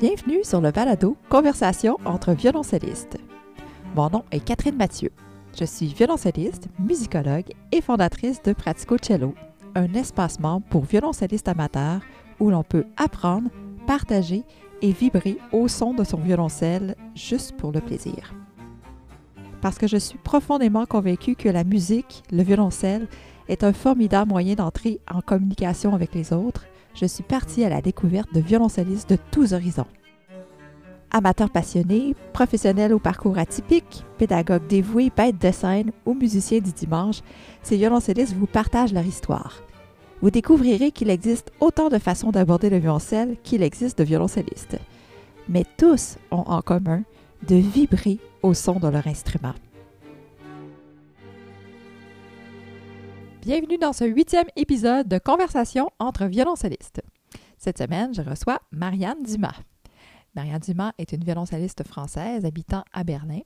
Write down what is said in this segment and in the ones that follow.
Bienvenue sur le balado Conversation entre violoncellistes. Mon nom est Catherine Mathieu. Je suis violoncelliste, musicologue et fondatrice de Pratico Cello, un espace membre pour violoncellistes amateurs où l'on peut apprendre, partager et vibrer au son de son violoncelle juste pour le plaisir. Parce que je suis profondément convaincue que la musique, le violoncelle, est un formidable moyen d'entrer en communication avec les autres, je suis partie à la découverte de violoncellistes de tous horizons. Amateurs passionnés, professionnels au parcours atypique, pédagogues dévoués, bêtes de scène ou musiciens du dimanche, ces violoncellistes vous partagent leur histoire. Vous découvrirez qu'il existe autant de façons d'aborder le violoncelle qu'il existe de violoncellistes. Mais tous ont en commun de vibrer au son de leur instrument. Bienvenue dans ce huitième épisode de Conversation entre violoncellistes. Cette semaine, je reçois Marianne Dumas. Marianne Dumas est une violoncelliste française habitant à Berlin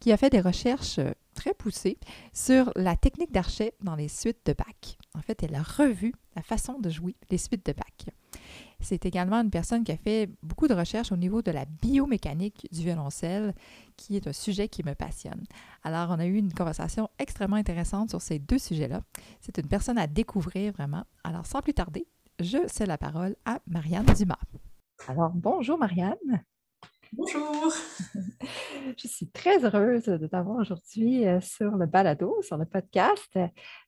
qui a fait des recherches très poussées sur la technique d'archet dans les suites de Bach. En fait, elle a revu la façon de jouer les suites de Bach. C'est également une personne qui a fait beaucoup de recherches au niveau de la biomécanique du violoncelle, qui est un sujet qui me passionne. Alors, on a eu une conversation extrêmement intéressante sur ces deux sujets-là. C'est une personne à découvrir vraiment. Alors, sans plus tarder, je cède la parole à Marianne Dumas. Alors, bonjour Marianne. Bonjour. Je suis très heureuse de t'avoir aujourd'hui euh, sur le balado, sur le podcast.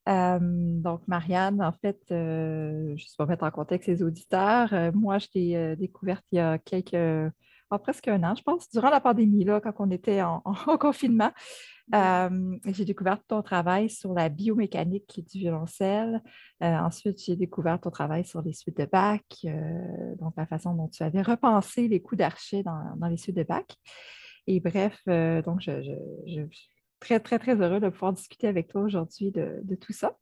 Euh, donc, Marianne, en fait, euh, je vais mettre en contexte les auditeurs. moi, je t'ai découverte il y a quelques, oh, presque un an, je pense, durant la pandémie, là, quand on était en confinement. Euh, j'ai découvert ton travail sur la biomécanique du violoncelle. Ensuite, j'ai découvert ton travail sur les suites de Bach, euh, donc la façon dont tu avais repensé les coups d'archet dans, les suites de Bach. Et bref, donc je, suis très, très, très heureux de pouvoir discuter avec toi aujourd'hui de, tout ça.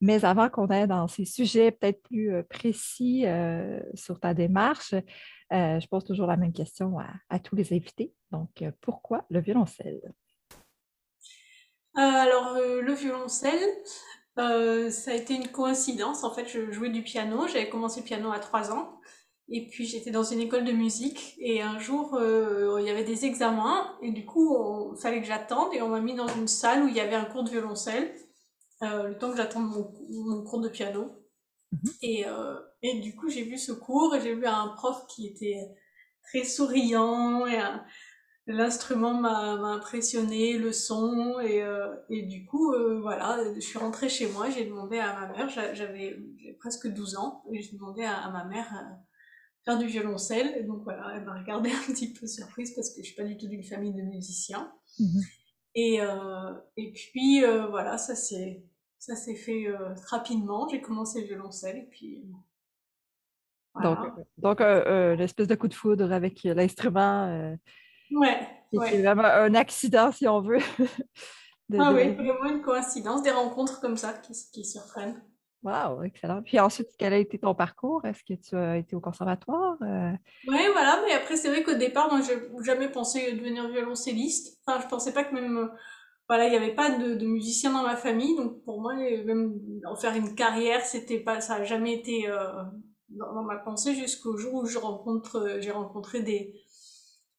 Mais avant qu'on aille dans ces sujets peut-être plus précis sur ta démarche, je pose toujours la même question à tous les invités. Donc, pourquoi le violoncelle? Euh, alors, euh, le violoncelle, euh, ça a été une coïncidence. En fait, je jouais du piano. J'avais commencé le piano à 3 ans. Et puis, j'étais dans une école de musique. Et un jour, il y avait des examens. Et du coup, il fallait que j'attende. Et on m'a mis dans une salle où il y avait un cours de violoncelle. le temps que j'attende mon, cours de piano. Mhm. Et, et du coup, j'ai vu ce cours et j'ai vu un prof qui était très souriant et un, l'instrument m'a impressionné, le son, et, euh, et du coup, euh, voilà, je suis rentrée chez moi, j'ai demandé à ma mère, j'avais presque 12 ans, et j'ai demandé à, ma mère euh, faire du violoncelle, et donc voilà, elle m'a regardé un petit peu surprise parce que je suis pas du tout d'une famille de musiciens. Mhm. Et, et puis, voilà, ça s'est ça s'est fait rapidement, j'ai commencé le violoncelle, et puis... Donc, donc l'espèce de coup de foudre avec l'instrument Ouais. C'est vraiment un accident, si on veut. ah oui, vraiment une coïncidence, des rencontres comme ça qui, qui surprennent. Wow, excellent. Puis ensuite, quel a été ton parcours? Est-ce que tu as été au conservatoire? Euh? Oui, voilà, mais après, c'est vrai qu'au départ, moi, j'ai jamais pensé devenir violoncelliste. Enfin, je pensais pas que même, voilà, il n'y avait pas de, de musicien dans ma famille, donc pour moi, même en faire une carrière, c'était pas, ça n'a jamais été euh, dans, dans, ma pensée jusqu'au jour où je rencontre, j'ai rencontré des,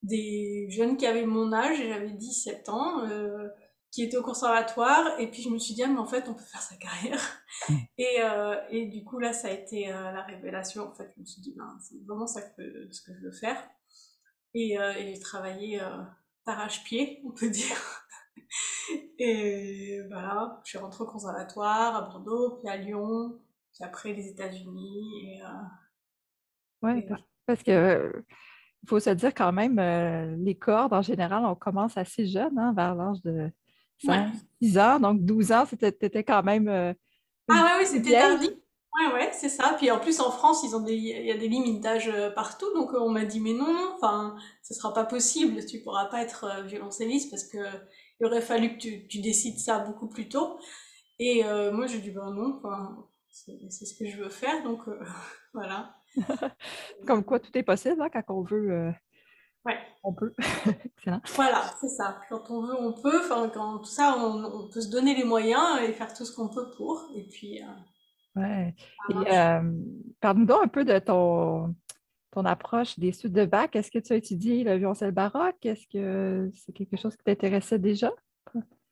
des jeunes qui avaient mon âge, j'avais 17 ans, euh, qui étaient au conservatoire, et puis je me suis dit, ah, mais en fait, on peut faire sa carrière. Mmh. Et, euh, et du coup, là, ça a été euh, la révélation. En fait, je me suis dit, ben, c'est vraiment ça que, ce que je veux faire. Et, euh, et j'ai travaillé d'arrache-pied, on peut dire. et voilà, je suis rentrée au conservatoire à Bordeaux, puis à Lyon, puis après les États-Unis. Et, ouais, parce que il faut se dire quand même, euh, les cordes, en général, on commence assez jeune, hein, vers l'âge de 5, 6 ans. Donc, 12 ans, c'était quand même. Euh, ah, ouais, oui, c'était tardif. Ouais, ouais, c'est ça. Puis en plus, en France, ils ont des, il y a des limites d'âge euh, partout. Donc, on m'a dit, mais non, enfin, ce sera pas possible. Tu pourras pas être violoncelliste parce que il aurait fallu que tu, tu décides ça beaucoup plus tôt. Et moi, j'ai dit, ben non, c'est ce que je veux faire. Donc, voilà. Comme quoi, tout est possible hein, quand on veut. Euh, ouais. On peut. Voilà, c'est ça. Quand on veut, on peut. Enfin, quand tout ça, on, peut se donner les moyens et faire tout ce qu'on peut pour. Et puis. Euh, ouais. Euh, parle-nous donc un peu de ton, ton approche des suites de bac. Est-ce que tu as étudié le violoncelle baroque? Est-ce que c'est quelque chose qui t'intéressait déjà?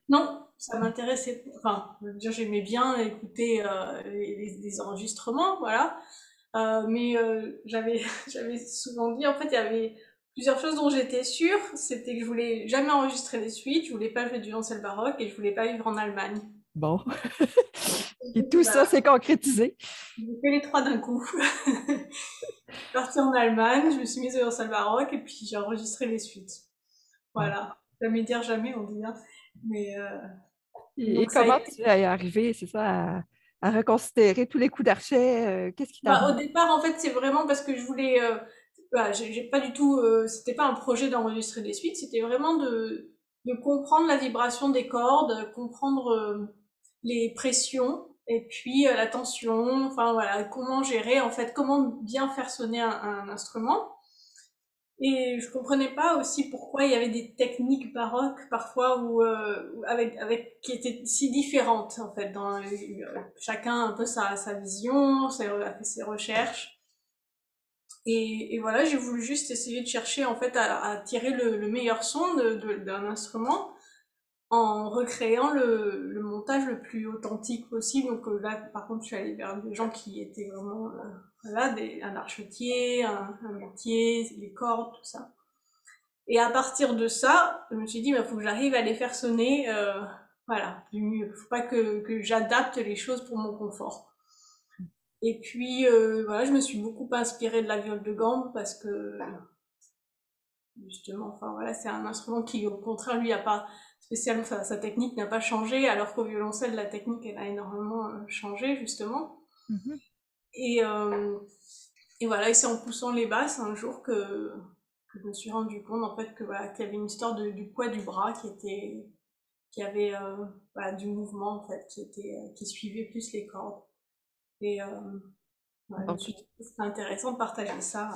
Non, ça m'intéressait. Enfin, j'aimais bien écouter euh, les, enregistrements, voilà. Euh, mais euh, j'avais, j'avais souvent dit, en fait, il y avait plusieurs choses dont j'étais sûre. C'était que je voulais jamais enregistrer des suites, je voulais pas jouer du violoncelle baroque et je voulais pas vivre en Allemagne. Bon. et tout ça s'est concrétisé. J'ai fait les trois d'un coup. je suis partie en Allemagne, je me suis mise au violoncelle baroque et puis j'ai enregistré les suites. Voilà. Jamais dire jamais, on dit. Hein. Mais, euh, et, comment tu es arrivé, c'est ça, à, reconsidérer tous les coups d'archet? Euh, qu'est-ce qui t'a... Bah, au départ, en fait, c'est vraiment parce que je voulais... Euh, bah, j'ai pas du tout... c'était pas un projet d'enregistrer des suites, c'était vraiment de, de comprendre la vibration des cordes, comprendre les pressions et puis la tension, enfin voilà, comment gérer, en fait, comment bien faire sonner un instrument. Et je comprenais pas aussi pourquoi il y avait des techniques baroques parfois où, euh, avec, avec, qui étaient si différentes en fait. Dans, chacun un peu sa, sa vision, ses, ses recherches. Et, et voilà, j'ai voulu juste essayer de chercher en fait à, tirer le, le, meilleur son d'un instrument en recréant le, le, le plus authentique possible. Donc euh, là, par contre, je suis allée vers des gens qui étaient vraiment, euh, voilà, un archetier, un, un les cordes, tout ça. Et à partir de ça, je me suis dit, il faut que j'arrive à les faire sonner, euh, voilà, du mieux. Faut pas que, que j'adapte les choses pour mon confort. Et puis, euh, voilà, je me suis beaucoup inspirée de la viole de gambe parce que, justement, enfin voilà, c'est un instrument qui, au contraire, lui, a pas sa, technique n'a pas changé, alors qu'au violoncelle, la technique, elle a énormément euh, changé, justement. Mm-hmm. Et, euh, et voilà, et c'est en poussant les basses un jour que, que je me suis rendu compte, en fait, que voilà, qu'il y avait une histoire de, du poids du bras qui était, qui avait, euh, voilà, du mouvement, en fait, qui était, qui suivait plus les cordes. Et, euh, voilà, c'était intéressant de partager ça.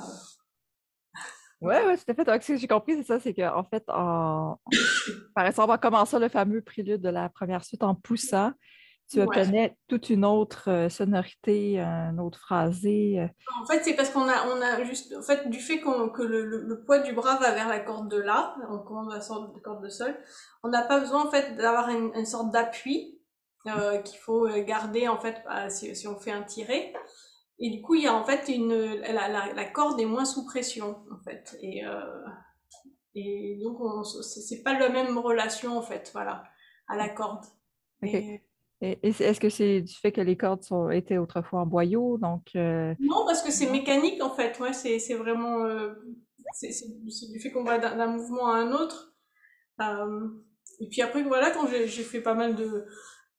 Oui, ouais, tout à fait. Donc, ce que j'ai compris, c'est ça, c'est qu'en fait, en... par exemple, en commençant le fameux prélude de la première suite en poussant, tu obtenais toute une autre euh, sonorité, un autre phrasé. Euh. En fait, c'est parce qu'on a, on a juste, en fait, du fait que le, le, poids du bras va vers la corde de La, on commande la sorte de corde de Sol, on n'a pas besoin, en fait, d'avoir une, sorte d'appui euh, qu'il faut garder, en fait, si, si on fait un tiré. Et du coup, il y a en fait une, la, la, la corde est moins sous pression, en fait. Et, euh, et donc, c'est pas la même relation, en fait, voilà, à la corde. Et, est-ce que c'est du fait que les cordes sont, étaient autrefois en boyau, donc... Euh, non, parce que c'est mécanique, en fait, ouais, c'est vraiment... Euh, c'est du fait qu'on va d'un mouvement à un autre. Euh, et puis après, voilà, quand j'ai fait pas mal de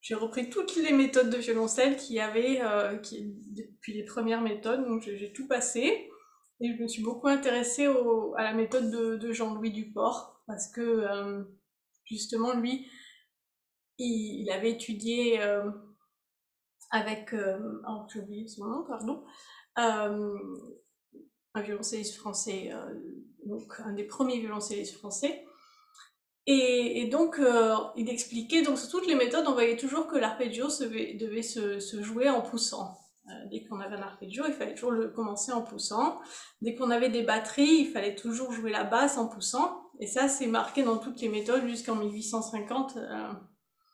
j'ai repris toutes les méthodes de violoncelle qu'il y avait euh, qui, depuis les premières méthodes, donc j'ai tout passé. Et je me suis beaucoup intéressée au, à la méthode de, Jean-Louis Duport, parce que euh, justement, lui, il, avait étudié euh, avec, oh, j'ai oublié son nom, pardon, un violoncelliste français, donc un des premiers violoncellistes français, et, et donc, euh, il expliquait, donc sur toutes les méthodes, on voyait toujours que l'arpeggio devait se, se, jouer en poussant. Euh, dès qu'on avait un arpeggio, il fallait toujours le commencer en poussant. Dès qu'on avait des batteries, il fallait toujours jouer la basse en poussant. Et ça, c'est marqué dans toutes les méthodes jusqu'en 1850. Euh,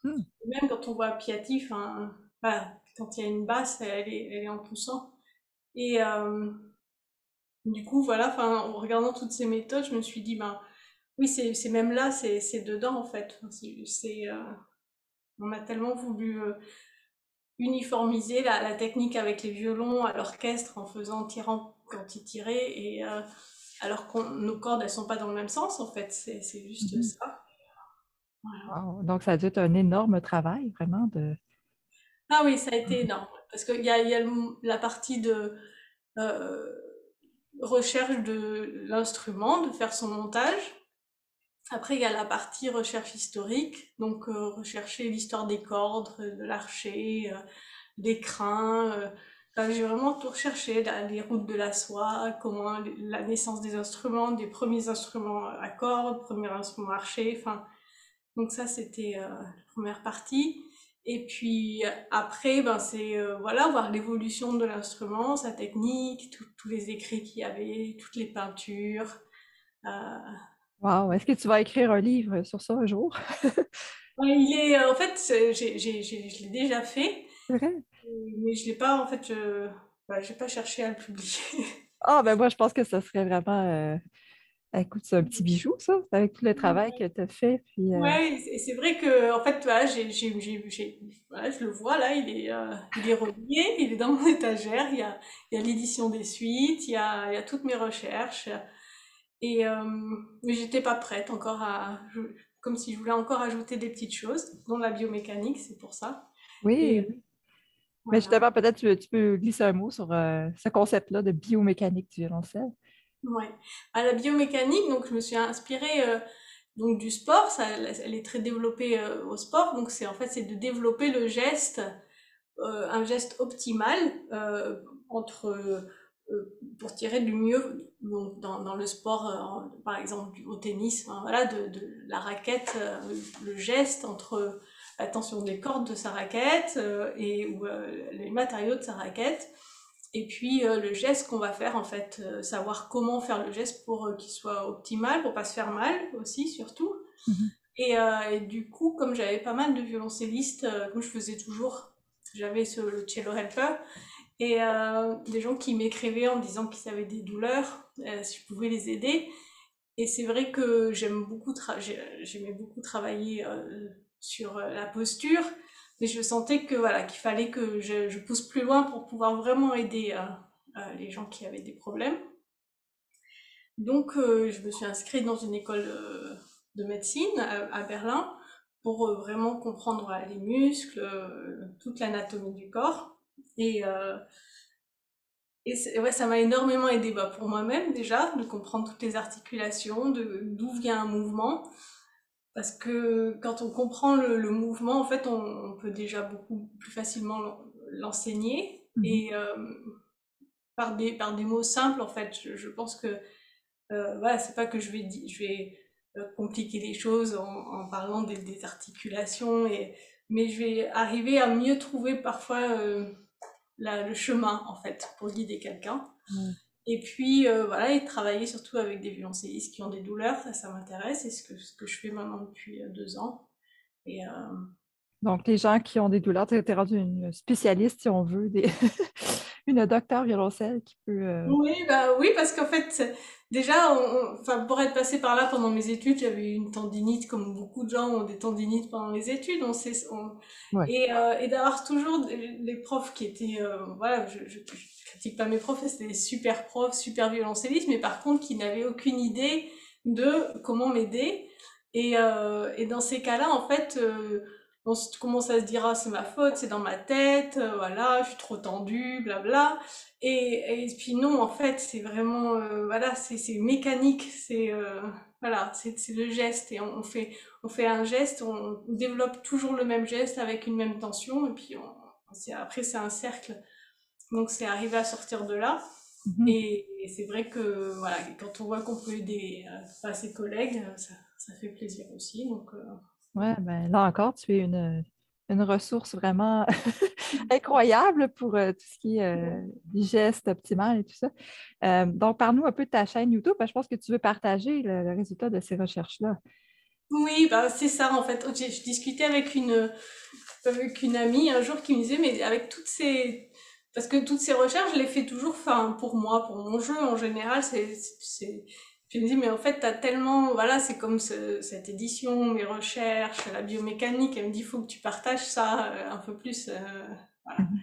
hmm. Même quand on voit Piatti, enfin, voilà, quand il y a une basse, elle est, elle est en poussant. Et euh, du coup, voilà, en regardant toutes ces méthodes, je me suis dit, ben, oui, c'est même là, c'est dedans en fait. C'est euh, on a tellement voulu euh, uniformiser la, la, technique avec les violons à l'orchestre en faisant tirant quand ils tiraient et euh, alors que nos cordes elles sont pas dans le même sens en fait. C'est juste mmh ça. Donc ça a dû être un énorme travail vraiment de. Ah oui, ça a été mmh énorme parce qu'il y a, y a la partie de recherche de l'instrument, de faire son montage après, il y a la partie recherche historique, donc euh, rechercher l'histoire des cordes, euh, de l'archer, euh, des crins. j'ai vraiment tout recherché, les routes de la soie, comment la naissance des instruments, des premiers instruments à cordes, premiers instruments archers. Enfin, donc ça, c'était la première partie. Et puis après, ben c'est voilà voir l'évolution de l'instrument, sa technique, tous les écrits qu'il y avait, toutes les peintures. Wow, est-ce que tu vas écrire un livre sur ça un jour? il est en fait, je l'ai déjà fait, mais je l'ai pas en fait, je n'ai pas cherché à le publier. Ah, ben moi, je pense que ça serait vraiment. Euh, écoute, c'est un petit bijou, ça, avec tout le travail que tu as fait. Puis, euh, Ouais, c'est vrai que, en fait, voilà, j'ai, voilà, je le vois là, il est, euh, il est relié, il est dans mon étagère. Il y a, il y a l'édition des suites, il y a, il y a toutes mes recherches. Et, mais j'étais pas prête encore à. comme si je voulais encore ajouter des petites choses, dont la biomécanique, c'est pour ça. Oui. Mais justement, peut-être tu, tu, peux glisser un mot sur euh, ce concept-là de biomécanique du violoncelle. Oui. À la biomécanique, donc je me suis inspirée euh, donc du sport, ça, elle est très développée euh, au sport, donc c'est en fait c'est de développer le geste, un geste optimal entre pour tirer du mieux donc dans, dans le sport, par exemple au tennis, voilà, de, de, la raquette, le geste entre la tension des cordes de sa raquette euh, et ou, euh, les matériaux de sa raquette. Et puis euh, le geste qu'on va faire en fait, savoir comment faire le geste pour qu'il soit optimal, pour pas se faire mal aussi surtout. Mhm. Et, du coup, comme j'avais pas mal de violoncellistes, comme je faisais toujours, j'avais le cello helper, et des gens qui m'écrivaient en disant qu'ils avaient des douleurs, si je pouvais les aider. Et c'est vrai que j'aime beaucoup, j'aimais beaucoup travailler sur euh, la posture, mais je sentais que voilà qu'il fallait que je, pousse plus loin pour pouvoir vraiment aider euh, euh, les gens qui avaient des problèmes. Donc je me suis inscrite dans une école de médecine à, Berlin pour vraiment comprendre les muscles, toute l'anatomie du corps. Et, et ouais, ça m'a énormément aidé bah, pour moi-même déjà, de comprendre toutes les articulations, d'où vient un mouvement, parce que quand on comprend le, mouvement, en fait, on, peut déjà beaucoup plus facilement l'enseigner. Mhm. Et euh, par, des, par des mots simples, en fait, je, pense que euh, voilà, c'est pas que je vais, je vais euh, compliquer les choses en, parlant des, articulations, et, mais je vais arriver à mieux trouver parfois le chemin, en fait, pour guider quelqu'un. Et puis, euh, voilà, et travailler surtout avec des violoncellistes qui ont des douleurs, ça, ça m'intéresse, et ce que, ce que je fais maintenant depuis euh, deux ans. Et, euh, Donc, les gens qui ont des douleurs, tu es rendu une spécialiste, si on veut, des... une docteur violoncelle qui peut... Oui, bah, oui, parce qu'en fait, déjà, enfin, pour être passé par là pendant mes études, j'avais une tendinite, comme beaucoup de gens ont des tendinites pendant les études. On sait, Et, et d'avoir toujours des, profs qui étaient... voilà, je, je critique pas mes profs, c'était des super profs, super violoncellistes, mais par contre qui n'avaient aucune idée de comment m'aider. Et, euh, et, dans ces cas-là, en fait, euh, on commence à se dire ah c'est ma faute, c'est dans ma tête, euh, voilà, je suis trop tendue, blabla. Et, et puis non, en fait, c'est vraiment euh, voilà, c'est mécanique, c'est euh, voilà, c'est le geste et on, fait on fait un geste, on développe toujours le même geste avec une même tension et puis on, après c'est un cercle donc c'est arrivé à sortir de là. Mhm. Et, c'est vrai que voilà, quand on voit qu'on peut aider euh, ses collègues, ça, ça, fait plaisir aussi. Donc, Ouais, ben là encore, tu es une, une ressource vraiment incroyable pour tout ce qui est euh, optimal et tout ça. donc, parle-nous un peu de ta chaîne YouTube. je pense que tu veux partager le, résultat de ces recherches-là. Oui, ben, c'est ça en fait. Je discutais avec une, avec une amie un jour qui me disait, mais avec toutes ces, parce que toutes ces recherches, je les fais toujours pour moi, pour mon jeu en général. C'est, je me dis, mais en fait, t'as tellement, voilà, c'est comme cette édition, mes recherches, la biomécanique, elle me dit, il faut que tu partages ça euh, un peu plus. Euh, voilà. Mhm.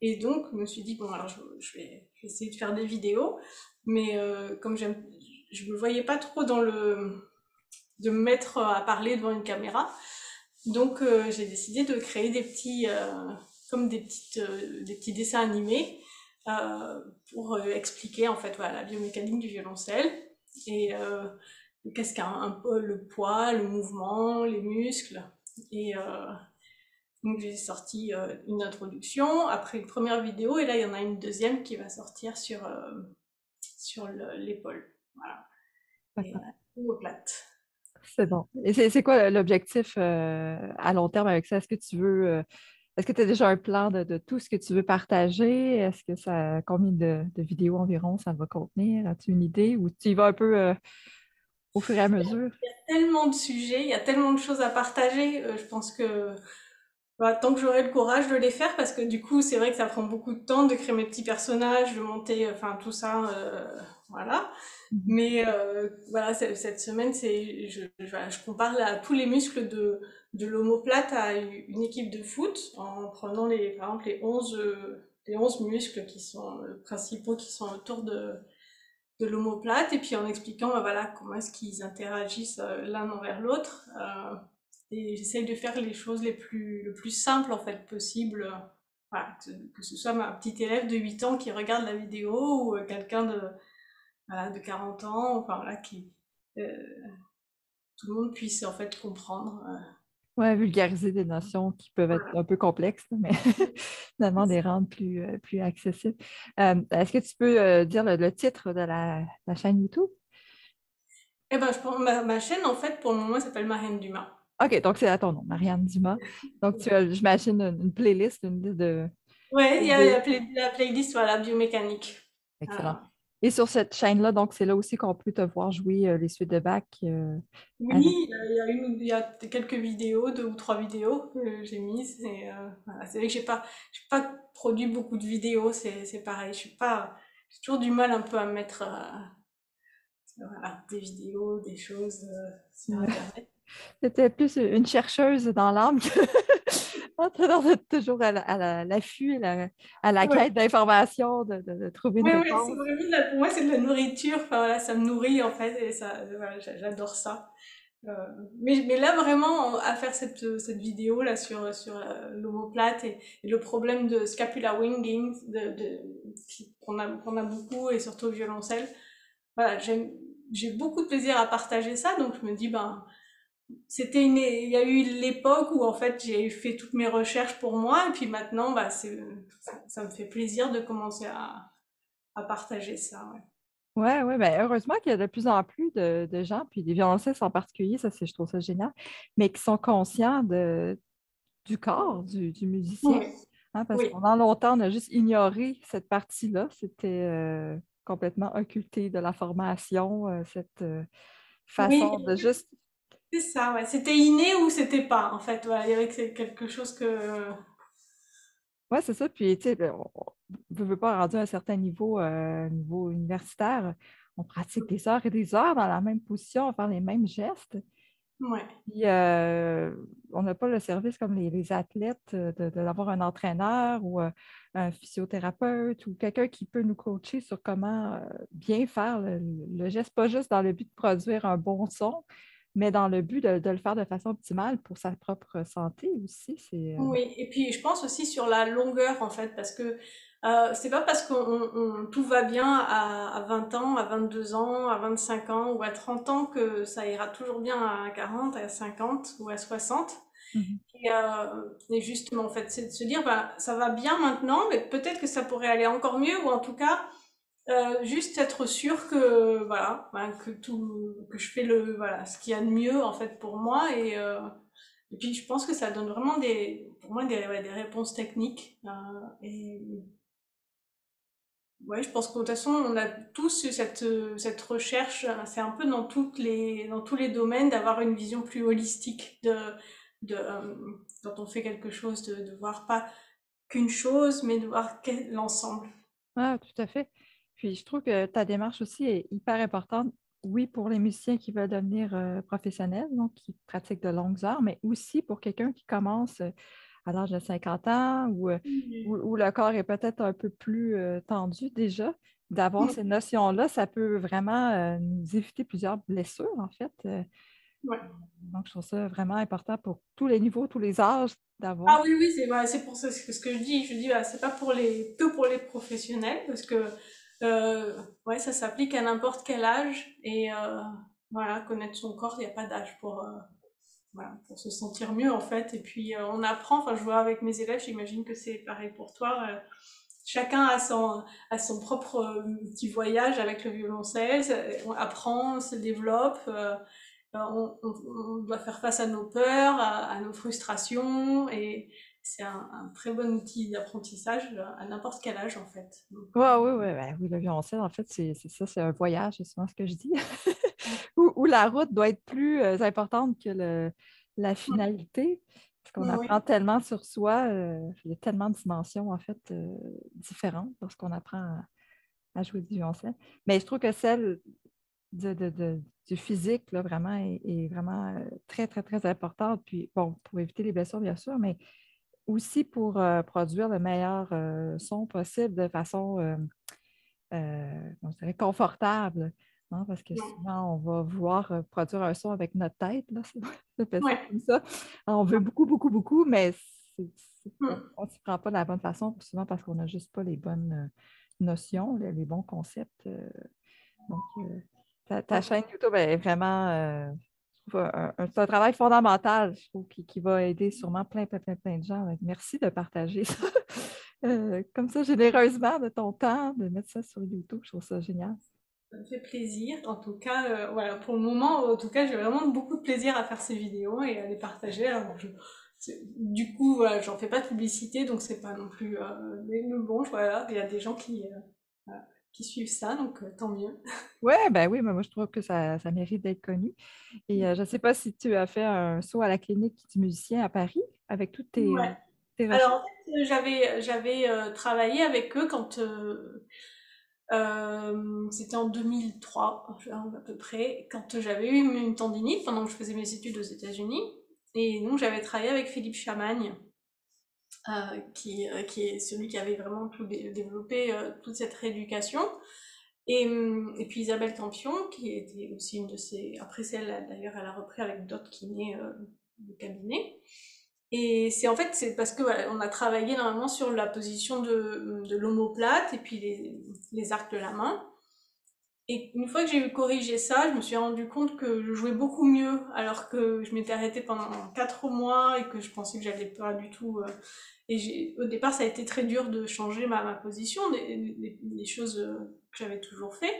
Et donc, je me suis dit, bon, alors je, je, vais, essayer de faire des vidéos, mais euh, comme j'aime, je me voyais pas trop dans le, de me mettre à parler devant une caméra. Donc, j'ai décidé de créer des petits, comme des, petites, des petits dessins animés pour expliquer en fait voilà, la biomécanique du violoncelle et qu'est-ce qu'un peu le poids, le mouvement, les muscles. Et donc j'ai sorti une introduction, après une première vidéo, et là il y en a une deuxième qui va sortir sur, sur l'épaule. Voilà. Et, plate. C'est bon. Et c'est quoi l'objectif à long terme avec ça? Est-ce que tu veux est-ce que tu as déjà un plan de, tout ce que tu veux partager? Est-ce que ça combien de, vidéos environ ça va contenir? As-tu une idée ou tu y vas un peu au fur et à mesure? Il y a tellement de sujets, il y a tellement de choses à partager. je pense que bah, tant que j'aurai le courage de les faire, parce que du coup, c'est vrai que ça prend beaucoup de temps de créer mes petits personnages, de monter, enfin tout ça, euh, voilà. Mhm. Mais euh, voilà, cette semaine, c'est, je, je, compare à tous les muscles de, de l'omoplate à une équipe de foot, en prenant les, par exemple les 11, les 11 muscles qui sont principaux qui sont autour de, de l'omoplate, et puis en expliquant bah, voilà, comment est-ce qu'ils interagissent euh, l'un envers l'autre. Euh, j'essaye de faire les choses les plus, le plus simples en fait possible. Voilà, que, ce soit ma petite élève de 8 ans qui regarde la vidéo ou euh, quelqu'un de, voilà, de 40 ans, enfin voilà, qui euh, tout le monde puisse en fait comprendre. Euh. Ouais, vulgariser des notions qui peuvent être un peu complexes, mais finalement les rendre plus, plus accessibles. Est-ce que tu peux dire le, titre de la, la, chaîne YouTube? Eh ben, je ma, ma, chaîne, en fait, pour le moment, s'appelle Marine Dumas. OK, donc c'est à ton nom, Marianne Dumas. Donc, tu as, j'imagine, une, playlist, une liste de. Oui, il y a la, playlist, voilà, biomécanique. Excellent. Et sur cette chaîne-là, donc c'est là aussi qu'on peut te voir jouer euh, les suites de bac. Euh, oui, il y, a une, il y a quelques vidéos, deux ou trois vidéos que j'ai mises. Euh, c'est vrai que j'ai pas, pas produit beaucoup de vidéos, c'est pareil. Je suis pas, j'ai toujours du mal un peu à mettre des vidéos, des choses sur Internet. C'était plus une chercheuse dans l'âme que toujours à l'affût, à la, quête d'informations, de, trouver une réponse. pour moi, c'est de la nourriture. ça me nourrit, en fait, et ça, j'adore ça. Euh, mais, mais, là, vraiment, à faire cette, cette vidéo là sur, sur l'omoplate et, le problème de scapula winging de, qu'on a, beaucoup, et surtout au violoncelle, voilà, j'ai beaucoup de plaisir à partager ça, donc je me dis, ben, c'était une il y a eu l'époque où en fait j'ai fait toutes mes recherches pour moi et puis maintenant bah c'est ça, me fait plaisir de commencer à, à partager ça ouais. Ouais, ouais, ben heureusement qu'il y a de plus en plus de, de gens, puis des violoncelles en particulier, ça c'est, je trouve ça génial, mais qui sont conscients de, du corps du, du musicien. Hein, parce qu'on a longtemps, on a juste ignoré cette partie-là. C'était euh, complètement occulté de la formation, euh, cette euh, façon de juste c'est ça, ouais. C'était inné ou c'était pas, en fait? il y avait quelque chose que. Oui, c'est ça. Puis, tu sais, ben, on ne veut pas rendu à un certain niveau, euh, niveau universitaire. On pratique des heures et des heures dans la même position, à faire les mêmes gestes. Ouais. Puis, euh, on n'a pas le service comme les, athlètes euh, d'avoir un entraîneur ou un physiothérapeute ou quelqu'un qui peut nous coacher sur comment bien faire le, geste, pas juste dans le but de produire un bon son, mais dans le but de, le faire de façon optimale pour sa propre santé aussi. C'est, euh, Oui, et puis je pense aussi sur la longueur en fait, parce que euh, c'est pas parce que tout va bien à, à, 20 ans, à 22 ans, à 25 ans ou à 30 ans que ça ira toujours bien à 40, à 50 ou à 60. Mhm. Et, euh, et, justement, en fait, c'est de se dire, bah, ça va bien maintenant, mais peut-être que ça pourrait aller encore mieux, ou en tout cas, euh, juste être sûr que voilà ben, que tout que je fais le voilà ce qu'il y a de mieux en fait pour moi. Et euh, et puis je pense que ça donne vraiment des pour moi des, des réponses techniques. Euh, et ouais je pense de toute façon on a tous cette cette recherche c'est un peu dans toutes les dans tous les domaines d'avoir une vision plus holistique de de quand on fait quelque chose de, de voir pas qu'une chose mais de voir l'ensemble. Ah tout à fait puis je trouve que ta démarche aussi est hyper importante, oui, pour les musiciens qui veulent devenir euh, professionnels, donc qui pratiquent de longues heures, mais aussi pour quelqu'un qui commence euh, à l'âge de 50 ans ou euh, mmh où, le corps est peut-être un peu plus tendu déjà. D'avoir mmh. ces notions-là, ça peut vraiment nous éviter plusieurs blessures, en fait. Donc, je trouve ça vraiment important pour tous les niveaux, tous les âges d'avoir. Ah oui, oui, c'est pour ça ce que je dis. Je dis, c'est pas pour les, que pour les professionnels, parce que euh, ouais, ça s'applique à n'importe quel âge et euh, voilà, connaître son corps, il n'y a pas d'âge pour, euh, pour se sentir mieux en fait. Et puis on apprend, enfin je vois avec mes élèves, j'imagine que c'est pareil pour toi. chacun a son, a son propre petit voyage avec le violoncelle, on apprend, se développe. on, doit faire face à nos peurs, à, nos frustrations, et c'est un, très bon outil d'apprentissage à n'importe quel âge, en fait. Ouais, oui, oui, ben oui, le violoncelle, en fait, c'est ça, c'est un voyage, c'est souvent ce que je dis, où, la route doit être plus importante que le, la finalité. Parce qu'on apprend tellement sur soi, il y a tellement de dimensions, en fait, différentes lorsqu'on apprend à, jouer du violoncelle. Mais je trouve que celle du physique, là, vraiment, est, vraiment très, très, très importante. Puis, bon, pour éviter les blessures, bien sûr, mais aussi pour produire le meilleur son possible de façon confortable. Hein, parce que souvent, on va vouloir produire un son avec notre tête. Là, comme ça. On veut beaucoup, beaucoup, beaucoup, mais mmh. on ne s'y prend pas de la bonne façon, souvent parce qu'on n'a juste pas les bonnes notions, les, bons concepts. donc, ta, chaîne YouTube est vraiment un, travail fondamental, je trouve, qui, va aider sûrement plein, plein, plein, plein de gens. Merci de partager ça comme ça généreusement de ton temps, de mettre ça sur YouTube. Je trouve ça génial. Ça me fait plaisir. En tout cas, euh, voilà, pour le moment, en tout cas, j'ai vraiment beaucoup de plaisir à faire ces vidéos et à les partager. du coup, voilà, j'en fais pas de publicité, donc c'est pas non plus. Euh, mais bon, voilà, il y a des gens qui, euh, qui suivent ça, donc tant mieux. Ouais, ben oui, mais moi je trouve que ça, ça mérite d'être connu. Et je ne sais pas si tu as fait un saut à la clinique du musicien à Paris avec toutes tes. Ouais. Alors en fait, j'avais j'avais travaillé avec eux quand euh, c'était en 2003 à peu près, quand j'avais eu une tendinite pendant que je faisais mes études aux États-Unis. Et donc j'avais travaillé avec Philippe Chamagne, euh, qui, euh, qui est celui qui avait vraiment tout développé toute cette rééducation. Et, hum, et, puis Isabelle Campion, qui était aussi une de ses... Après celle, d'ailleurs, elle a repris avec d'autres kinés du cabinet. Et c'est en fait, parce que on a travaillé normalement sur la position de, de l'omoplate et puis les, les, arcs de la main. Et une fois que j'ai corrigé ça, je me suis rendu compte que je jouais beaucoup mieux, alors que je m'étais arrêtée pendant 4 mois et que je pensais que j'allais pas du tout. Euh, et au départ, ça a été très dur de changer ma, ma position, des, des, choses euh, que j'avais toujours fait.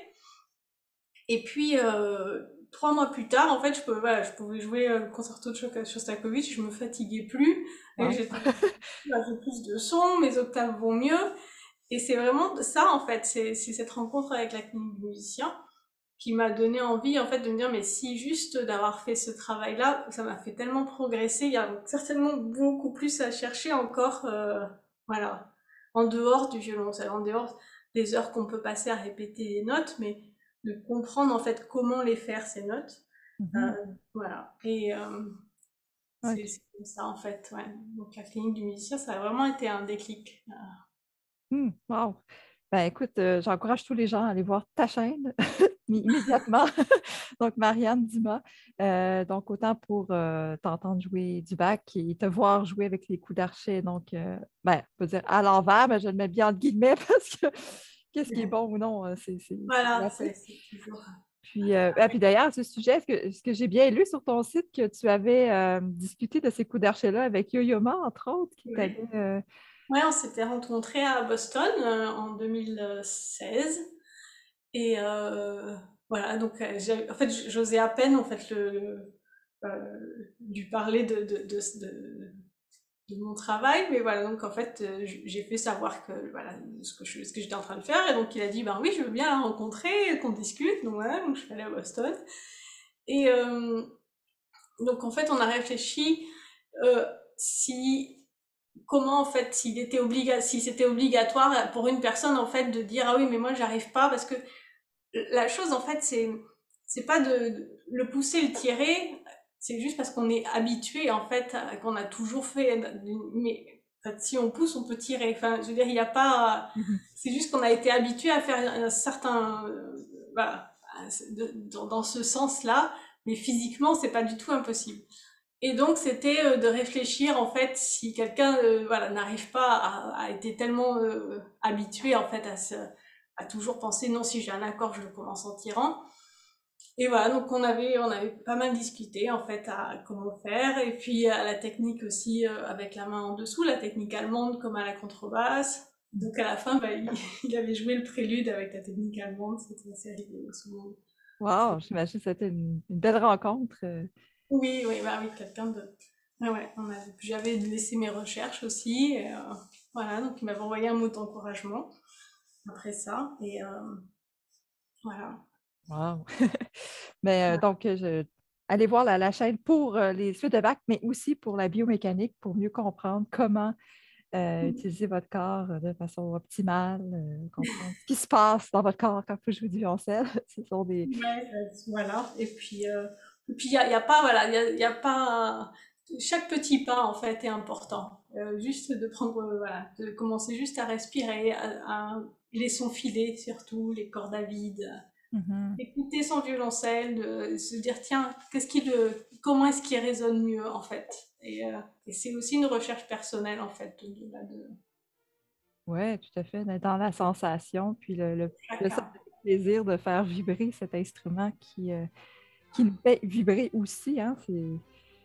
Et puis, euh, trois mois plus tard, en fait, je, peux, voilà, je pouvais jouer le concerto de Shostakovich, je me fatiguais plus, et j'ai plus de son, mes octaves vont mieux. Et c'est vraiment ça, en fait, c'est cette rencontre avec la clinique du musicien qui m'a donné envie, en fait, de me dire, mais si juste d'avoir fait ce travail-là, ça m'a fait tellement progresser, il y a certainement beaucoup plus à chercher encore, euh, voilà, en dehors du violoncelle, en dehors des heures qu'on peut passer à répéter les notes, mais de comprendre en fait comment les faire ces notes. Mhm. Euh, voilà. Et euh, c'est comme ça en fait. Ouais. Donc la clinique du musicien, ça a vraiment été un déclic. Mmh, wow. Ben, écoute, euh, j'encourage tous les gens à aller voir ta chaîne immédiatement. donc, Marianne Dumas. donc, autant pour t'entendre jouer du bac et te voir jouer avec les coups d'archet. Donc, ben, on peut dire à l'envers, mais je le mets bien entre guillemets parce que qu'est-ce qui est bon ou non. Euh, c'est, voilà, c'est toujours. Puis, euh, ah, puis d'ailleurs, ce sujet, est-ce que, ce que j'ai bien lu sur ton site que tu avais euh, discuté de ces coups d'archet-là avec Yo-Yoma, entre autres, qui oui. Oui, on s'était rencontrés à Boston en 2016. Et voilà, donc en fait, j'osais à peine en fait le, lui parler de, de, de, de mon travail, mais voilà, donc en fait, euh, j'ai fait savoir que voilà ce que je, ce que j'étais en train de faire, et donc il a dit ben oui, je veux bien la rencontrer, qu'on discute, donc voilà, donc je suis allée à Boston, et euh, donc en fait, on a réfléchi euh, si comment en fait s'il était obliga si c'était obligatoire pour une personne en fait de dire ah oui mais moi j'arrive pas parce que la chose en fait c'est c'est pas de le pousser le tirer c'est juste parce qu'on est habitué, en fait, qu'on a toujours fait. Mais si on pousse, on peut tirer. Enfin, je veux dire, il n'y a pas. Mhm. C'est juste qu'on a été habitué à faire un certain. Euh, voilà, dans, ce sens-là, mais physiquement, c'est pas du tout impossible. Et donc, c'était euh, de réfléchir, en fait, si quelqu'un euh, voilà, n'arrive pas à, à, être tellement habitué, en fait, à, à toujours penser non, si j'ai un accord, je commence en tirant et voilà, donc on avait, on avait pas mal discuté en fait à comment faire, et puis à la technique aussi euh, avec la main en dessous, la technique allemande comme à la contrebasse. Donc à la fin, bah, il, avait joué le prélude avec la technique allemande, c'était assez rigolo souvent. Wow, j'imagine que c'était une, belle rencontre. Euh. Oui, oui, bah oui, quelqu'un de. Ouais, J'avais laissé mes recherches aussi. Et, euh, voilà, donc il m'avait envoyé un mot d'encouragement après ça. Et euh, voilà. Wow. Mais donc, je, allez voir la, chaîne pour les suites de bac, mais aussi pour la biomécanique, pour mieux comprendre comment mmh. utiliser votre corps de façon optimale, comprendre ce qui se passe dans votre corps quand vous jouez du violoncelle. Ce sont des... voilà. Et puis, puis il n'y a, pas, voilà, il y a, pas... Chaque petit pas, en fait, est important. juste de prendre, voilà, de commencer juste à respirer, à, les sons filés surtout, les cordes à vide. Mmh Écouter son violoncelle, de se dire tiens, qu'est-ce qui le, comment est-ce qu'il résonne mieux en fait. Et, euh, et c'est aussi une recherche personnelle en fait. De, de... Oui, tout à fait, dans la sensation, puis le, le, plaisir de faire vibrer cet instrument qui, euh, qui nous fait vibrer aussi. Hein, c'est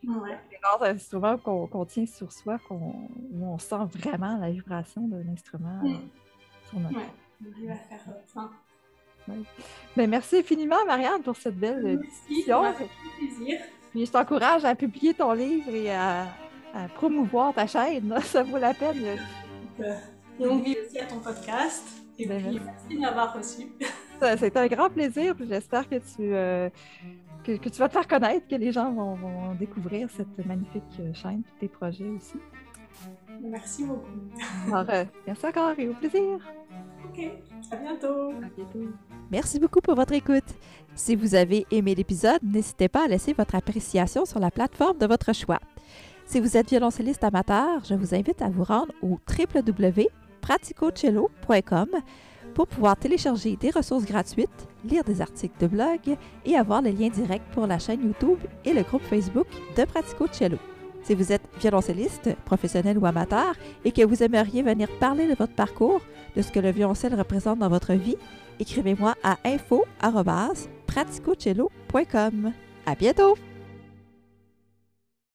ouais. rares instruments qu'on tient sur soi, qu'on où on sent vraiment la vibration de l'instrument. Mmh. sur notre... Ouais, faire ça. Ben, merci infiniment, Marianne, pour cette belle discussion. plaisir. Puis je t'encourage à publier ton livre et à, promouvoir ta chaîne. Ça vaut la peine. Et on vit aussi à ton podcast. Et ben, puis, merci de m'avoir reçu. C'est un grand plaisir. J'espère que tu, euh, que, tu vas te faire connaître, que les gens vont, vont découvrir cette magnifique chaîne, tes projets aussi. Merci beaucoup. Alors, euh, merci encore et au plaisir. Ok, à bientôt. À bientôt. Merci beaucoup pour votre écoute. Si vous avez aimé l'épisode, n'hésitez pas à laisser votre appréciation sur la plateforme de votre choix. Si vous êtes violoncelliste amateur, je vous invite à vous rendre au www.praticocello.com pour pouvoir télécharger des ressources gratuites, lire des articles de blog et avoir les liens directs pour la chaîne YouTube et le groupe Facebook de Pratico Cello. Si vous êtes violoncelliste, professionnel ou amateur, et que vous aimeriez venir parler de votre parcours, de ce que le violoncelle représente dans votre vie, écrivez-moi à info@praticocello.com. À bientôt!